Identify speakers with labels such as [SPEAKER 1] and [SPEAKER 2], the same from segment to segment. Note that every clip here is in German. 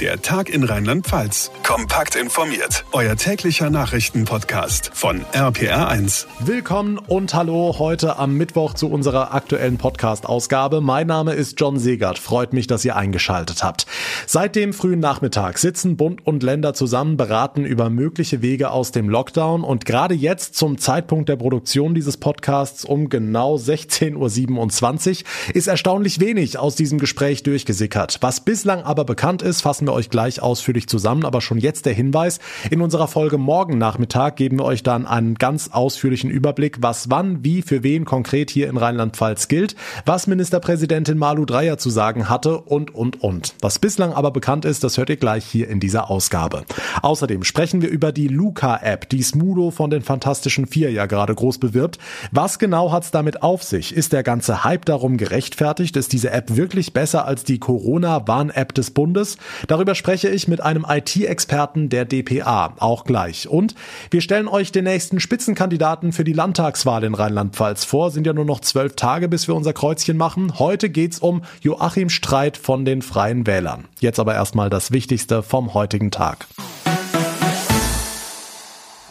[SPEAKER 1] Der Tag in Rheinland-Pfalz. Kompakt informiert. Euer täglicher Nachrichtenpodcast von RPR1.
[SPEAKER 2] Willkommen und hallo heute am Mittwoch zu unserer aktuellen Podcast-Ausgabe. Mein Name ist John Segert. Freut mich, dass ihr eingeschaltet habt. Seit dem frühen Nachmittag sitzen Bund und Länder zusammen, beraten über mögliche Wege aus dem Lockdown und gerade jetzt zum Zeitpunkt der Produktion dieses Podcasts um genau 16.27 Uhr ist erstaunlich wenig aus diesem Gespräch durchgesickert. Was bislang aber bekannt ist, fassen fassen wir euch gleich ausführlich zusammen, aber schon jetzt der Hinweis. In unserer Folge morgen Nachmittag geben wir euch dann einen ganz ausführlichen Überblick, was wann, wie, für wen konkret hier in Rheinland-Pfalz gilt, was Ministerpräsidentin Malu Dreyer zu sagen hatte und, und, und. Was bislang aber bekannt ist, das hört ihr gleich hier in dieser Ausgabe. Außerdem sprechen wir über die Luca-App, die Smudo von den Fantastischen Vier ja gerade groß bewirbt. Was genau hat's damit auf sich? Ist der ganze Hype darum gerechtfertigt? Ist diese App wirklich besser als die Corona-Warn-App des Bundes? Darüber spreche ich mit einem IT-Experten der DPA, auch gleich. Und wir stellen euch den nächsten Spitzenkandidaten für die Landtagswahl in Rheinland-Pfalz vor. Sind ja nur noch zwölf Tage, bis wir unser Kreuzchen machen. Heute geht's um Joachim Streit von den Freien Wählern. Jetzt aber erstmal das Wichtigste vom heutigen Tag.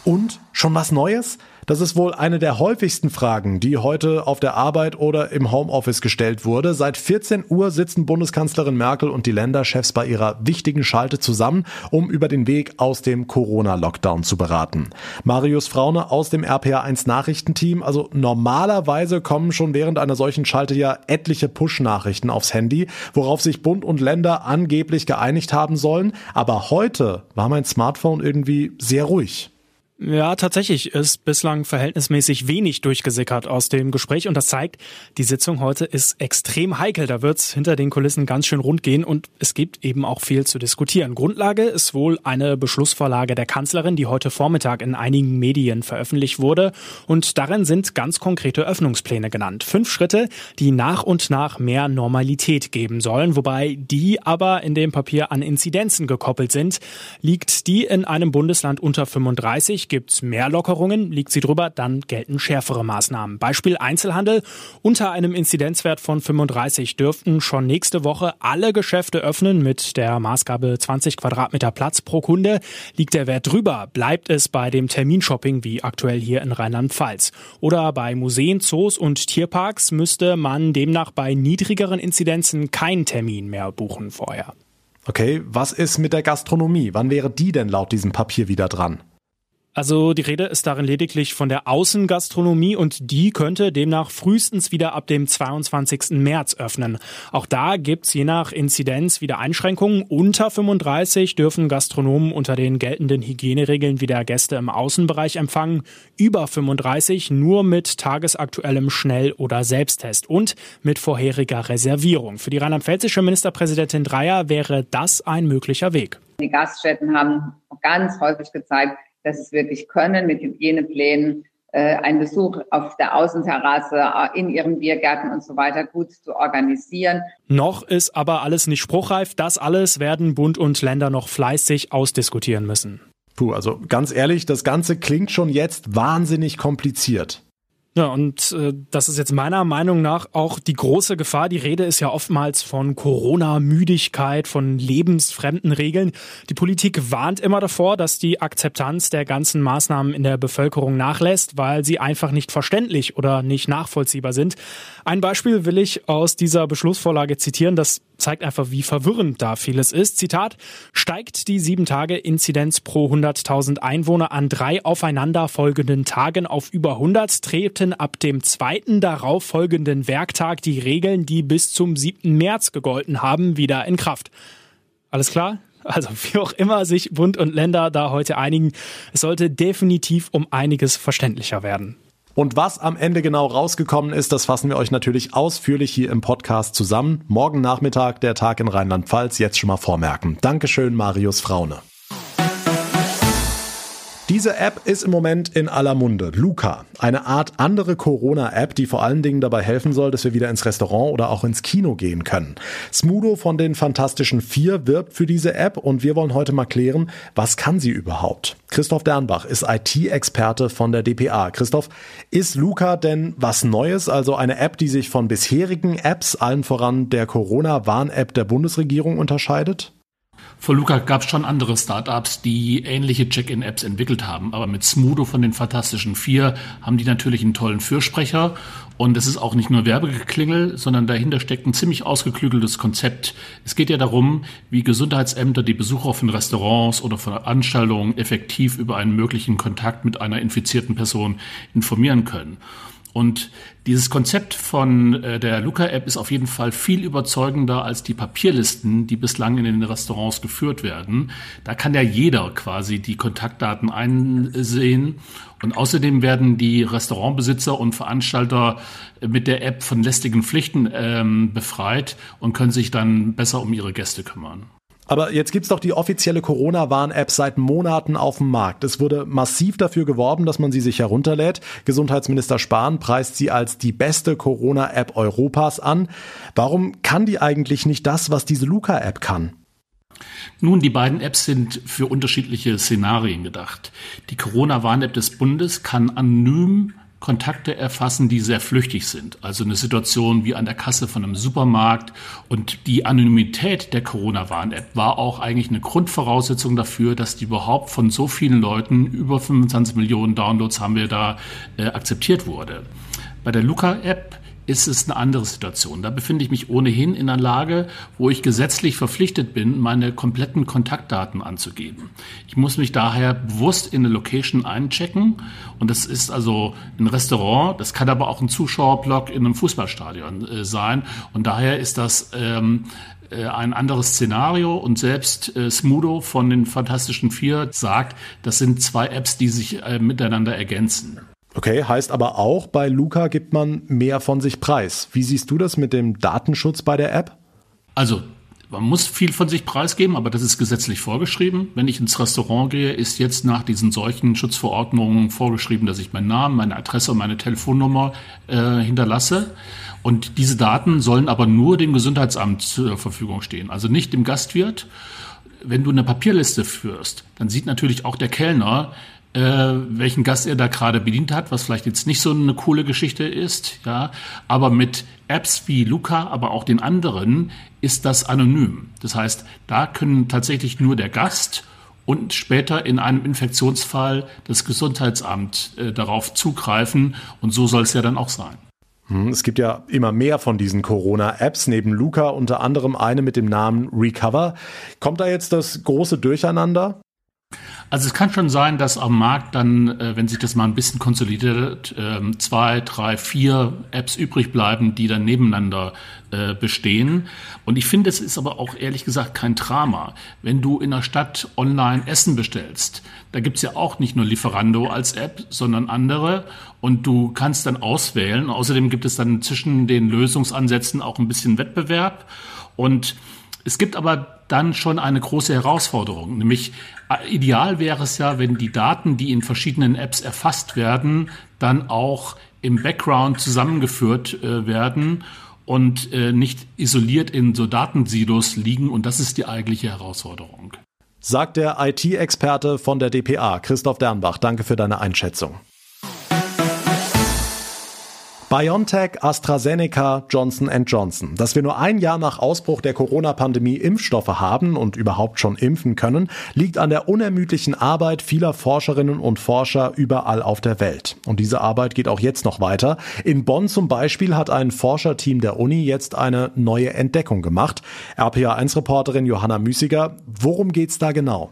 [SPEAKER 2] Und schon was Neues? Das ist wohl eine der häufigsten Fragen, die heute auf der Arbeit oder im Homeoffice gestellt wurde. Seit 14 Uhr sitzen Bundeskanzlerin Merkel und die Länderchefs bei ihrer wichtigen Schalte zusammen, um über den Weg aus dem Corona-Lockdown zu beraten. Marius Fraune aus dem RPA1 Nachrichtenteam. Also normalerweise kommen schon während einer solchen Schalte ja etliche Push-Nachrichten aufs Handy, worauf sich Bund und Länder angeblich geeinigt haben sollen. Aber heute war mein Smartphone irgendwie sehr ruhig.
[SPEAKER 3] Ja, tatsächlich ist bislang verhältnismäßig wenig durchgesickert aus dem Gespräch und das zeigt, die Sitzung heute ist extrem heikel. Da wird's hinter den Kulissen ganz schön rund gehen und es gibt eben auch viel zu diskutieren. Grundlage ist wohl eine Beschlussvorlage der Kanzlerin, die heute Vormittag in einigen Medien veröffentlicht wurde und darin sind ganz konkrete Öffnungspläne genannt. Fünf Schritte, die nach und nach mehr Normalität geben sollen, wobei die aber in dem Papier an Inzidenzen gekoppelt sind. Liegt die in einem Bundesland unter 35, Gibt es mehr Lockerungen, liegt sie drüber, dann gelten schärfere Maßnahmen. Beispiel Einzelhandel. Unter einem Inzidenzwert von 35 dürften schon nächste Woche alle Geschäfte öffnen mit der Maßgabe 20 Quadratmeter Platz pro Kunde. Liegt der Wert drüber, bleibt es bei dem Terminshopping wie aktuell hier in Rheinland-Pfalz. Oder bei Museen, Zoos und Tierparks müsste man demnach bei niedrigeren Inzidenzen keinen Termin mehr buchen vorher.
[SPEAKER 2] Okay, was ist mit der Gastronomie? Wann wäre die denn laut diesem Papier wieder dran?
[SPEAKER 3] Also die Rede ist darin lediglich von der Außengastronomie und die könnte demnach frühestens wieder ab dem 22. März öffnen. Auch da gibt's je nach Inzidenz wieder Einschränkungen. Unter 35 dürfen Gastronomen unter den geltenden Hygieneregeln wieder Gäste im Außenbereich empfangen. Über 35 nur mit tagesaktuellem Schnell- oder Selbsttest und mit vorheriger Reservierung. Für die rheinland-pfälzische Ministerpräsidentin Dreier wäre das ein möglicher Weg.
[SPEAKER 4] Die Gaststätten haben ganz häufig gezeigt, dass es wirklich können mit Hygieneplänen, äh, einen Besuch auf der Außenterrasse, äh, in ihren Biergärten und so weiter gut zu organisieren.
[SPEAKER 3] Noch ist aber alles nicht spruchreif. Das alles werden Bund und Länder noch fleißig ausdiskutieren müssen.
[SPEAKER 2] Puh, also ganz ehrlich, das Ganze klingt schon jetzt wahnsinnig kompliziert.
[SPEAKER 3] Ja, und äh, das ist jetzt meiner Meinung nach auch die große Gefahr. Die Rede ist ja oftmals von Corona-Müdigkeit, von lebensfremden Regeln. Die Politik warnt immer davor, dass die Akzeptanz der ganzen Maßnahmen in der Bevölkerung nachlässt, weil sie einfach nicht verständlich oder nicht nachvollziehbar sind. Ein Beispiel will ich aus dieser Beschlussvorlage zitieren, das zeigt einfach, wie verwirrend da vieles ist. Zitat, steigt die 7-Tage-Inzidenz pro 100.000 Einwohner an drei aufeinanderfolgenden Tagen auf über 100, treten ab dem zweiten darauf folgenden Werktag die Regeln, die bis zum 7. März gegolten haben, wieder in Kraft. Alles klar? Also wie auch immer sich Bund und Länder da heute einigen, es sollte definitiv um einiges verständlicher werden.
[SPEAKER 2] Und was am Ende genau rausgekommen ist, das fassen wir euch natürlich ausführlich hier im Podcast zusammen. Morgen Nachmittag der Tag in Rheinland-Pfalz, jetzt schon mal vormerken. Dankeschön, Marius Fraune. Diese App ist im Moment in aller Munde. Luca, eine Art andere Corona-App, die vor allen Dingen dabei helfen soll, dass wir wieder ins Restaurant oder auch ins Kino gehen können. Smudo von den Fantastischen Vier wirbt für diese App und wir wollen heute mal klären, was kann sie überhaupt? Christoph Dernbach ist IT-Experte von der DPA. Christoph, ist Luca denn was Neues, also eine App, die sich von bisherigen Apps, allen voran der Corona-Warn-App der Bundesregierung unterscheidet?
[SPEAKER 5] Vor Luca gab es schon andere Startups, die ähnliche Check-in-Apps entwickelt haben. Aber mit Smudo von den Fantastischen Vier haben die natürlich einen tollen Fürsprecher. Und es ist auch nicht nur Werbegeklingel, sondern dahinter steckt ein ziemlich ausgeklügeltes Konzept. Es geht ja darum, wie Gesundheitsämter die Besucher von Restaurants oder Veranstaltungen effektiv über einen möglichen Kontakt mit einer infizierten Person informieren können. Und dieses Konzept von äh, der Luca-App ist auf jeden Fall viel überzeugender als die Papierlisten, die bislang in den Restaurants geführt werden. Da kann ja jeder quasi die Kontaktdaten einsehen. Und außerdem werden die Restaurantbesitzer und Veranstalter mit der App von lästigen Pflichten ähm, befreit und können sich dann besser um ihre Gäste kümmern.
[SPEAKER 2] Aber jetzt gibt's doch die offizielle Corona-Warn-App seit Monaten auf dem Markt. Es wurde massiv dafür geworben, dass man sie sich herunterlädt. Gesundheitsminister Spahn preist sie als die beste Corona-App Europas an. Warum kann die eigentlich nicht das, was diese Luca-App kann?
[SPEAKER 5] Nun, die beiden Apps sind für unterschiedliche Szenarien gedacht. Die Corona-Warn-App des Bundes kann anonym Kontakte erfassen, die sehr flüchtig sind. Also eine Situation wie an der Kasse von einem Supermarkt. Und die Anonymität der Corona-Warn-App war auch eigentlich eine Grundvoraussetzung dafür, dass die überhaupt von so vielen Leuten, über 25 Millionen Downloads haben wir da, äh, akzeptiert wurde. Bei der Luca-App ist es eine andere Situation. Da befinde ich mich ohnehin in einer Lage, wo ich gesetzlich verpflichtet bin, meine kompletten Kontaktdaten anzugeben. Ich muss mich daher bewusst in eine Location einchecken und das ist also ein Restaurant, das kann aber auch ein Zuschauerblock in einem Fußballstadion äh, sein und daher ist das ähm, äh, ein anderes Szenario und selbst äh, Smudo von den Fantastischen Vier sagt, das sind zwei Apps, die sich äh, miteinander ergänzen.
[SPEAKER 2] Okay, heißt aber auch, bei Luca gibt man mehr von sich preis. Wie siehst du das mit dem Datenschutz bei der App?
[SPEAKER 5] Also, man muss viel von sich preisgeben, aber das ist gesetzlich vorgeschrieben. Wenn ich ins Restaurant gehe, ist jetzt nach diesen solchen Schutzverordnungen vorgeschrieben, dass ich meinen Namen, meine Adresse und meine Telefonnummer äh, hinterlasse. Und diese Daten sollen aber nur dem Gesundheitsamt zur Verfügung stehen, also nicht dem Gastwirt. Wenn du eine Papierliste führst, dann sieht natürlich auch der Kellner, äh, welchen Gast er da gerade bedient hat, was vielleicht jetzt nicht so eine coole Geschichte ist, ja. Aber mit Apps wie Luca, aber auch den anderen ist das anonym. Das heißt, da können tatsächlich nur der Gast und später in einem Infektionsfall das Gesundheitsamt äh, darauf zugreifen. Und so soll es ja dann auch sein.
[SPEAKER 2] Hm, es gibt ja immer mehr von diesen Corona-Apps, neben Luca unter anderem eine mit dem Namen Recover. Kommt da jetzt das große Durcheinander?
[SPEAKER 5] Also es kann schon sein, dass am Markt dann, äh, wenn sich das mal ein bisschen konsolidiert, ähm, zwei, drei, vier Apps übrig bleiben, die dann nebeneinander äh, bestehen. Und ich finde, es ist aber auch ehrlich gesagt kein Drama. Wenn du in der Stadt online Essen bestellst, da gibt's ja auch nicht nur Lieferando als App, sondern andere. Und du kannst dann auswählen. Außerdem gibt es dann zwischen den Lösungsansätzen auch ein bisschen Wettbewerb. Und es gibt aber dann schon eine große Herausforderung, nämlich äh, ideal wäre es ja, wenn die Daten, die in verschiedenen Apps erfasst werden, dann auch im Background zusammengeführt äh, werden und äh, nicht isoliert in so Datensilos liegen. Und das ist die eigentliche Herausforderung.
[SPEAKER 2] Sagt der IT-Experte von der DPA, Christoph Dernbach. Danke für deine Einschätzung. BioNTech, AstraZeneca, Johnson Johnson. Dass wir nur ein Jahr nach Ausbruch der Corona-Pandemie Impfstoffe haben und überhaupt schon impfen können, liegt an der unermüdlichen Arbeit vieler Forscherinnen und Forscher überall auf der Welt. Und diese Arbeit geht auch jetzt noch weiter. In Bonn zum Beispiel hat ein Forscherteam der Uni jetzt eine neue Entdeckung gemacht. RPA1-Reporterin Johanna Müßiger, worum geht's da genau?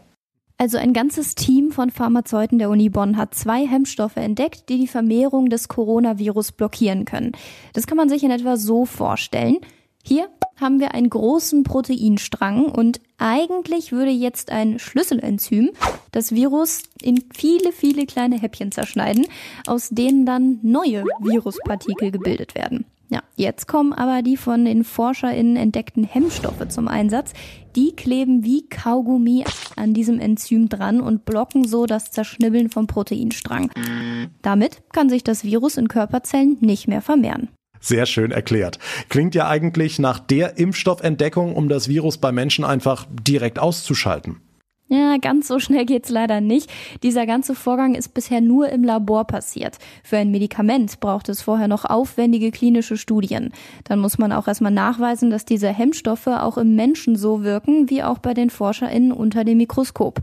[SPEAKER 6] Also ein ganzes Team von Pharmazeuten der Uni Bonn hat zwei Hemmstoffe entdeckt, die die Vermehrung des Coronavirus blockieren können. Das kann man sich in etwa so vorstellen. Hier haben wir einen großen Proteinstrang und eigentlich würde jetzt ein Schlüsselenzym das Virus in viele, viele kleine Häppchen zerschneiden, aus denen dann neue Viruspartikel gebildet werden. Ja, jetzt kommen aber die von den ForscherInnen entdeckten Hemmstoffe zum Einsatz. Die kleben wie Kaugummi an diesem Enzym dran und blocken so das Zerschnibbeln vom Proteinstrang. Damit kann sich das Virus in Körperzellen nicht mehr vermehren.
[SPEAKER 2] Sehr schön erklärt. Klingt ja eigentlich nach der Impfstoffentdeckung, um das Virus bei Menschen einfach direkt auszuschalten.
[SPEAKER 6] Ja, ganz so schnell geht's leider nicht. Dieser ganze Vorgang ist bisher nur im Labor passiert. Für ein Medikament braucht es vorher noch aufwendige klinische Studien. Dann muss man auch erstmal nachweisen, dass diese Hemmstoffe auch im Menschen so wirken, wie auch bei den ForscherInnen unter dem Mikroskop.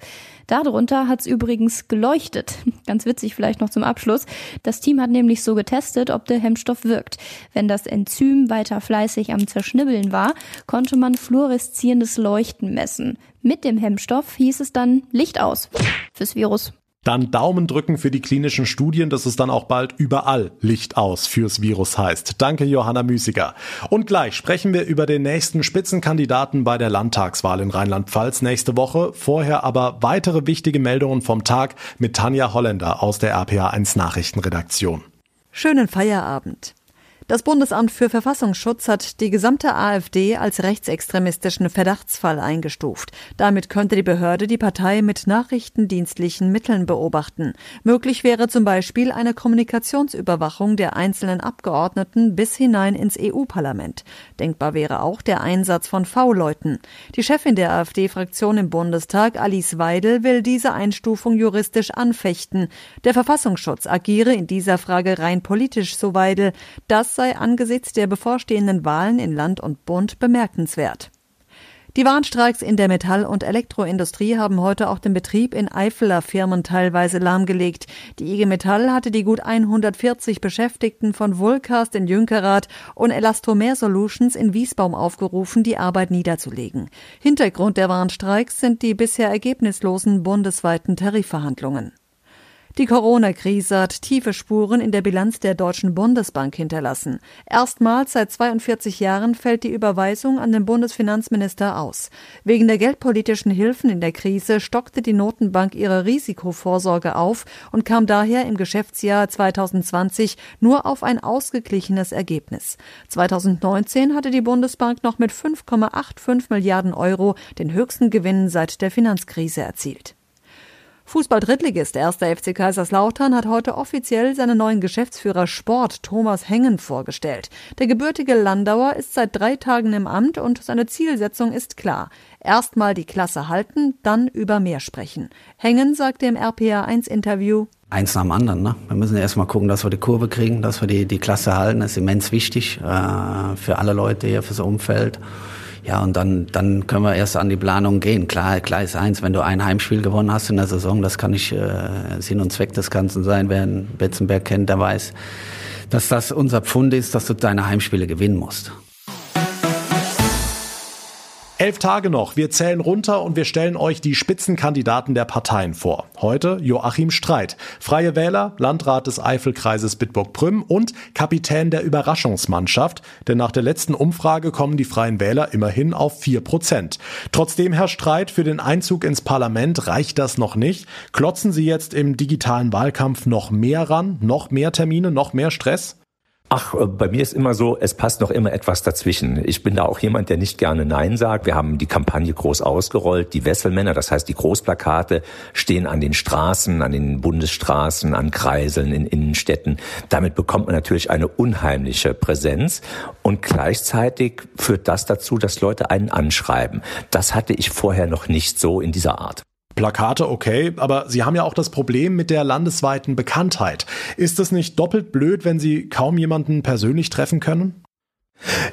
[SPEAKER 6] Darunter hat's übrigens geleuchtet. Ganz witzig vielleicht noch zum Abschluss. Das Team hat nämlich so getestet, ob der Hemmstoff wirkt. Wenn das Enzym weiter fleißig am Zerschnibbeln war, konnte man fluoreszierendes Leuchten messen. Mit dem Hemmstoff hieß es dann Licht aus fürs Virus.
[SPEAKER 2] Dann Daumen drücken für die klinischen Studien, dass es dann auch bald überall Licht aus fürs Virus heißt. Danke, Johanna Müßiger. Und gleich sprechen wir über den nächsten Spitzenkandidaten bei der Landtagswahl in Rheinland-Pfalz nächste Woche. Vorher aber weitere wichtige Meldungen vom Tag mit Tanja Holländer aus der RPA1 Nachrichtenredaktion.
[SPEAKER 7] Schönen Feierabend. Das Bundesamt für Verfassungsschutz hat die gesamte AfD als rechtsextremistischen Verdachtsfall eingestuft. Damit könnte die Behörde die Partei mit nachrichtendienstlichen Mitteln beobachten. Möglich wäre zum Beispiel eine Kommunikationsüberwachung der einzelnen Abgeordneten bis hinein ins EU-Parlament. Denkbar wäre auch der Einsatz von V-Leuten. Die Chefin der AfD-Fraktion im Bundestag, Alice Weidel, will diese Einstufung juristisch anfechten. Der Verfassungsschutz agiere in dieser Frage rein politisch, so Weidel. Das sei angesichts der bevorstehenden Wahlen in Land und Bund bemerkenswert. Die Warnstreiks in der Metall- und Elektroindustrie haben heute auch den Betrieb in Eifeler Firmen teilweise lahmgelegt. Die IG Metall hatte die gut 140 Beschäftigten von Vulcast in Jünkerath und Elastomer Solutions in Wiesbaum aufgerufen, die Arbeit niederzulegen. Hintergrund der Warnstreiks sind die bisher ergebnislosen bundesweiten Tarifverhandlungen. Die Corona-Krise hat tiefe Spuren in der Bilanz der Deutschen Bundesbank hinterlassen. Erstmals seit 42 Jahren fällt die Überweisung an den Bundesfinanzminister aus. Wegen der geldpolitischen Hilfen in der Krise stockte die Notenbank ihre Risikovorsorge auf und kam daher im Geschäftsjahr 2020 nur auf ein ausgeglichenes Ergebnis. 2019 hatte die Bundesbank noch mit 5,85 Milliarden Euro den höchsten Gewinn seit der Finanzkrise erzielt. Fußball-Drittligist 1. FC Kaiserslautern hat heute offiziell seinen neuen Geschäftsführer Sport Thomas Hengen vorgestellt. Der gebürtige Landauer ist seit drei Tagen im Amt und seine Zielsetzung ist klar. Erstmal die Klasse halten, dann über mehr sprechen. Hengen sagte im RPA1-Interview,
[SPEAKER 8] eins nach dem anderen. Ne? Wir müssen erstmal gucken, dass wir die Kurve kriegen, dass wir die, die Klasse halten. Das ist immens wichtig äh, für alle Leute hier, fürs Umfeld. Ja, und dann, dann können wir erst an die Planung gehen. Klar, klar ist eins, wenn du ein Heimspiel gewonnen hast in der Saison, das kann nicht äh, Sinn und Zweck des Ganzen sein. Wer Betzenberg kennt, der weiß, dass das unser Pfund ist, dass du deine Heimspiele gewinnen musst.
[SPEAKER 2] Elf Tage noch. Wir zählen runter und wir stellen euch die Spitzenkandidaten der Parteien vor. Heute Joachim Streit, Freie Wähler, Landrat des Eifelkreises Bitburg-Prüm und Kapitän der Überraschungsmannschaft. Denn nach der letzten Umfrage kommen die Freien Wähler immerhin auf vier Prozent. Trotzdem, Herr Streit, für den Einzug ins Parlament reicht das noch nicht. Klotzen Sie jetzt im digitalen Wahlkampf noch mehr ran? Noch mehr Termine? Noch mehr Stress?
[SPEAKER 9] Ach, äh, bei mir ist immer so, es passt noch immer etwas dazwischen. Ich bin da auch jemand, der nicht gerne Nein sagt. Wir haben die Kampagne groß ausgerollt. Die Wesselmänner, das heißt die Großplakate, stehen an den Straßen, an den Bundesstraßen, an Kreiseln, in Innenstädten. Damit bekommt man natürlich eine unheimliche Präsenz. Und gleichzeitig führt das dazu, dass Leute einen anschreiben. Das hatte ich vorher noch nicht so in dieser Art.
[SPEAKER 2] Plakate okay, aber Sie haben ja auch das Problem mit der landesweiten Bekanntheit. Ist es nicht doppelt blöd, wenn Sie kaum jemanden persönlich treffen können?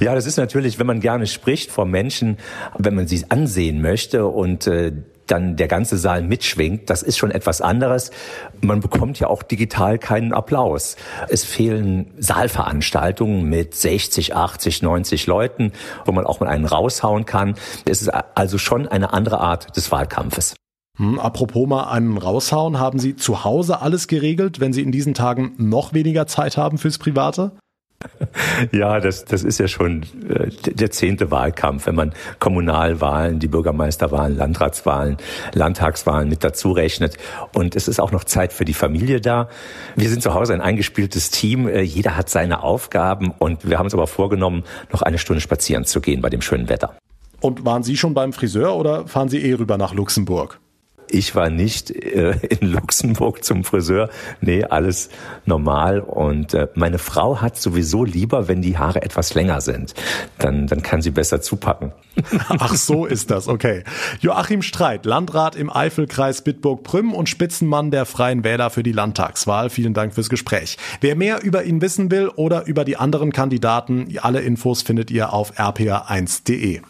[SPEAKER 9] Ja, das ist natürlich, wenn man gerne spricht vor Menschen, wenn man sie ansehen möchte und äh, dann der ganze Saal mitschwingt, das ist schon etwas anderes. Man bekommt ja auch digital keinen Applaus. Es fehlen Saalveranstaltungen mit 60, 80, 90 Leuten, wo man auch mal einen raushauen kann. Es ist also schon eine andere Art des Wahlkampfes.
[SPEAKER 2] Hm, apropos mal einen raushauen, haben Sie zu Hause alles geregelt, wenn Sie in diesen Tagen noch weniger Zeit haben fürs Private?
[SPEAKER 9] Ja, das, das ist ja schon äh, der zehnte Wahlkampf, wenn man Kommunalwahlen, die Bürgermeisterwahlen, Landratswahlen, Landtagswahlen mit dazu rechnet. Und es ist auch noch Zeit für die Familie da. Wir sind zu Hause ein eingespieltes Team. Äh, jeder hat seine Aufgaben und wir haben uns aber vorgenommen, noch eine Stunde spazieren zu gehen bei dem schönen Wetter.
[SPEAKER 2] Und waren Sie schon beim Friseur oder fahren Sie eh rüber nach Luxemburg?
[SPEAKER 9] Ich war nicht äh, in Luxemburg zum Friseur. Nee, alles normal. Und äh, meine Frau hat sowieso lieber, wenn die Haare etwas länger sind. Dann, dann kann sie besser zupacken.
[SPEAKER 2] Ach, so ist das, okay. Joachim Streit, Landrat im Eifelkreis Bitburg-Prüm und Spitzenmann der Freien Wähler für die Landtagswahl. Vielen Dank fürs Gespräch. Wer mehr über ihn wissen will oder über die anderen Kandidaten, alle Infos findet ihr auf rpa1.de.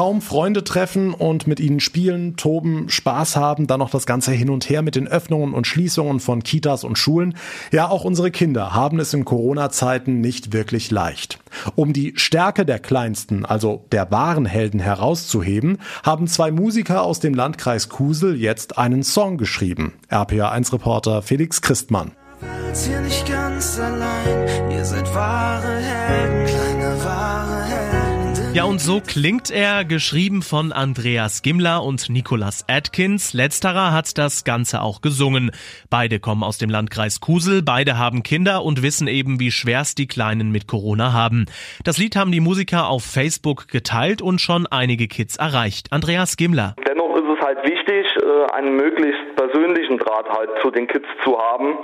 [SPEAKER 2] kaum Freunde treffen und mit ihnen spielen, toben, Spaß haben, dann noch das ganze hin und her mit den Öffnungen und Schließungen von Kitas und Schulen. Ja, auch unsere Kinder haben es in Corona-Zeiten nicht wirklich leicht. Um die Stärke der Kleinsten, also der wahren Helden herauszuheben, haben zwei Musiker aus dem Landkreis Kusel jetzt einen Song geschrieben. RPA1-Reporter Felix Christmann. Ihr seid
[SPEAKER 10] wahre Helden. Ja, und so klingt er, geschrieben von Andreas Gimler und Nicholas Atkins. Letzterer hat das Ganze auch gesungen. Beide kommen aus dem Landkreis Kusel, beide haben Kinder und wissen eben, wie schwerst die Kleinen mit Corona haben. Das Lied haben die Musiker auf Facebook geteilt und schon einige Kids erreicht. Andreas Gimler.
[SPEAKER 11] Dennoch ist es halt wichtig, äh, einen möglichst persönlichen Draht halt zu den Kids zu haben.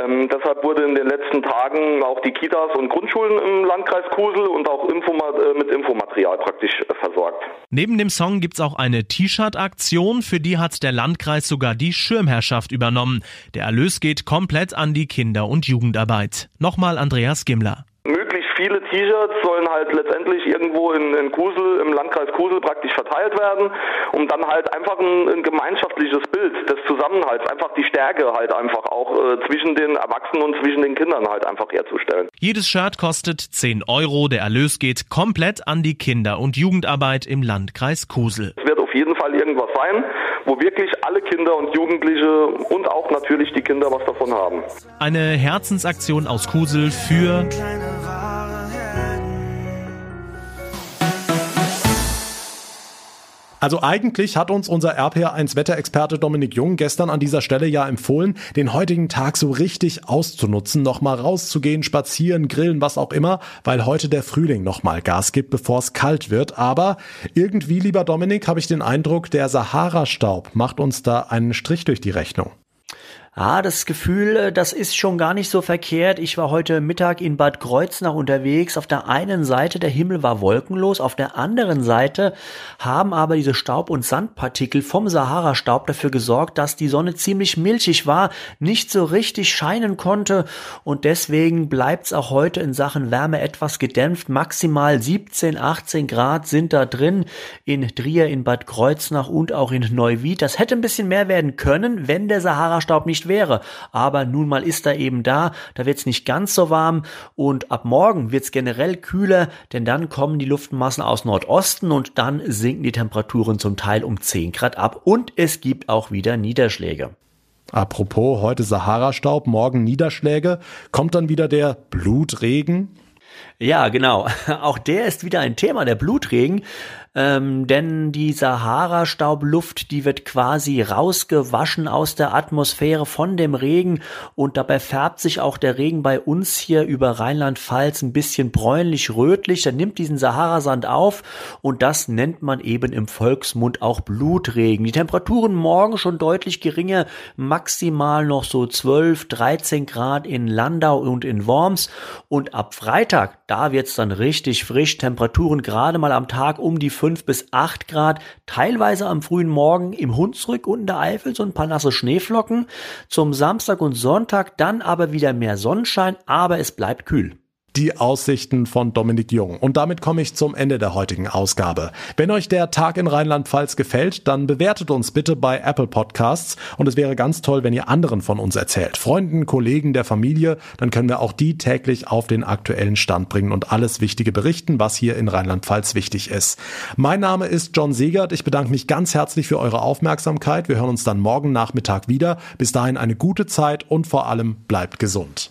[SPEAKER 11] Ähm, deshalb wurde in den letzten Tagen auch die Kitas und Grundschulen im Landkreis Kusel und auch Infoma äh, mit Infomaterial praktisch äh, versorgt.
[SPEAKER 10] Neben dem Song gibt's auch eine T-Shirt-Aktion, für die hat der Landkreis sogar die Schirmherrschaft übernommen. Der Erlös geht komplett an die Kinder- und Jugendarbeit. Nochmal Andreas Gimler
[SPEAKER 11] viele T-Shirts sollen halt letztendlich irgendwo in, in Kusel, im Landkreis Kusel praktisch verteilt werden, um dann halt einfach ein, ein gemeinschaftliches Bild des Zusammenhalts, einfach die Stärke halt einfach auch äh, zwischen den Erwachsenen und zwischen den Kindern halt einfach herzustellen.
[SPEAKER 10] Jedes Shirt kostet 10 Euro, der Erlös geht komplett an die Kinder- und Jugendarbeit im Landkreis Kusel.
[SPEAKER 11] Es wird auf jeden Fall irgendwas sein, wo wirklich alle Kinder und Jugendliche und auch natürlich die Kinder was davon haben.
[SPEAKER 10] Eine Herzensaktion aus Kusel für
[SPEAKER 2] Also eigentlich hat uns unser RPA1 Wetterexperte Dominik Jung gestern an dieser Stelle ja empfohlen, den heutigen Tag so richtig auszunutzen, nochmal rauszugehen, spazieren, grillen, was auch immer, weil heute der Frühling nochmal Gas gibt, bevor es kalt wird. Aber irgendwie, lieber Dominik, habe ich den Eindruck, der Sahara-Staub macht uns da einen Strich durch die Rechnung.
[SPEAKER 12] Ah, das Gefühl, äh, das ist schon gar nicht so verkehrt. Ich war heute Mittag in Bad Kreuznach unterwegs. Auf der einen Seite der Himmel war wolkenlos, auf der anderen Seite haben aber diese Staub- und Sandpartikel vom Sahara-Staub dafür gesorgt, dass die Sonne ziemlich milchig war, nicht so richtig scheinen konnte und deswegen bleibt's auch heute in Sachen Wärme etwas gedämpft. Maximal 17, 18 Grad sind da drin in Trier, in Bad Kreuznach und auch in Neuwied. Das hätte ein bisschen mehr werden können, wenn der Sahara-Staub nicht wäre. Aber nun mal ist er eben da, da wird es nicht ganz so warm und ab morgen wird es generell kühler, denn dann kommen die Luftmassen aus Nordosten und dann sinken die Temperaturen zum Teil um 10 Grad ab und es gibt auch wieder Niederschläge.
[SPEAKER 2] Apropos heute Sahara-Staub, morgen Niederschläge, kommt dann wieder der Blutregen?
[SPEAKER 12] Ja, genau. Auch der ist wieder ein Thema, der Blutregen ähm, denn die Sahara-Staubluft, die wird quasi rausgewaschen aus der Atmosphäre von dem Regen und dabei färbt sich auch der Regen bei uns hier über Rheinland-Pfalz ein bisschen bräunlich-rötlich. Der nimmt diesen Saharasand auf und das nennt man eben im Volksmund auch Blutregen. Die Temperaturen morgen schon deutlich geringer, maximal noch so 12, 13 Grad in Landau und in Worms und ab Freitag, da wird's dann richtig frisch, Temperaturen gerade mal am Tag um die 5 bis 8 Grad, teilweise am frühen Morgen im Hunsrück und in der Eifel so ein paar nasse Schneeflocken. Zum Samstag und Sonntag dann aber wieder mehr Sonnenschein, aber es bleibt kühl
[SPEAKER 2] die Aussichten von Dominik Jung. Und damit komme ich zum Ende der heutigen Ausgabe. Wenn euch der Tag in Rheinland-Pfalz gefällt, dann bewertet uns bitte bei Apple Podcasts. Und es wäre ganz toll, wenn ihr anderen von uns erzählt. Freunden, Kollegen, der Familie. Dann können wir auch die täglich auf den aktuellen Stand bringen und alles Wichtige berichten, was hier in Rheinland-Pfalz wichtig ist. Mein Name ist John Segert. Ich bedanke mich ganz herzlich für eure Aufmerksamkeit. Wir hören uns dann morgen Nachmittag wieder. Bis dahin eine gute Zeit und vor allem bleibt gesund.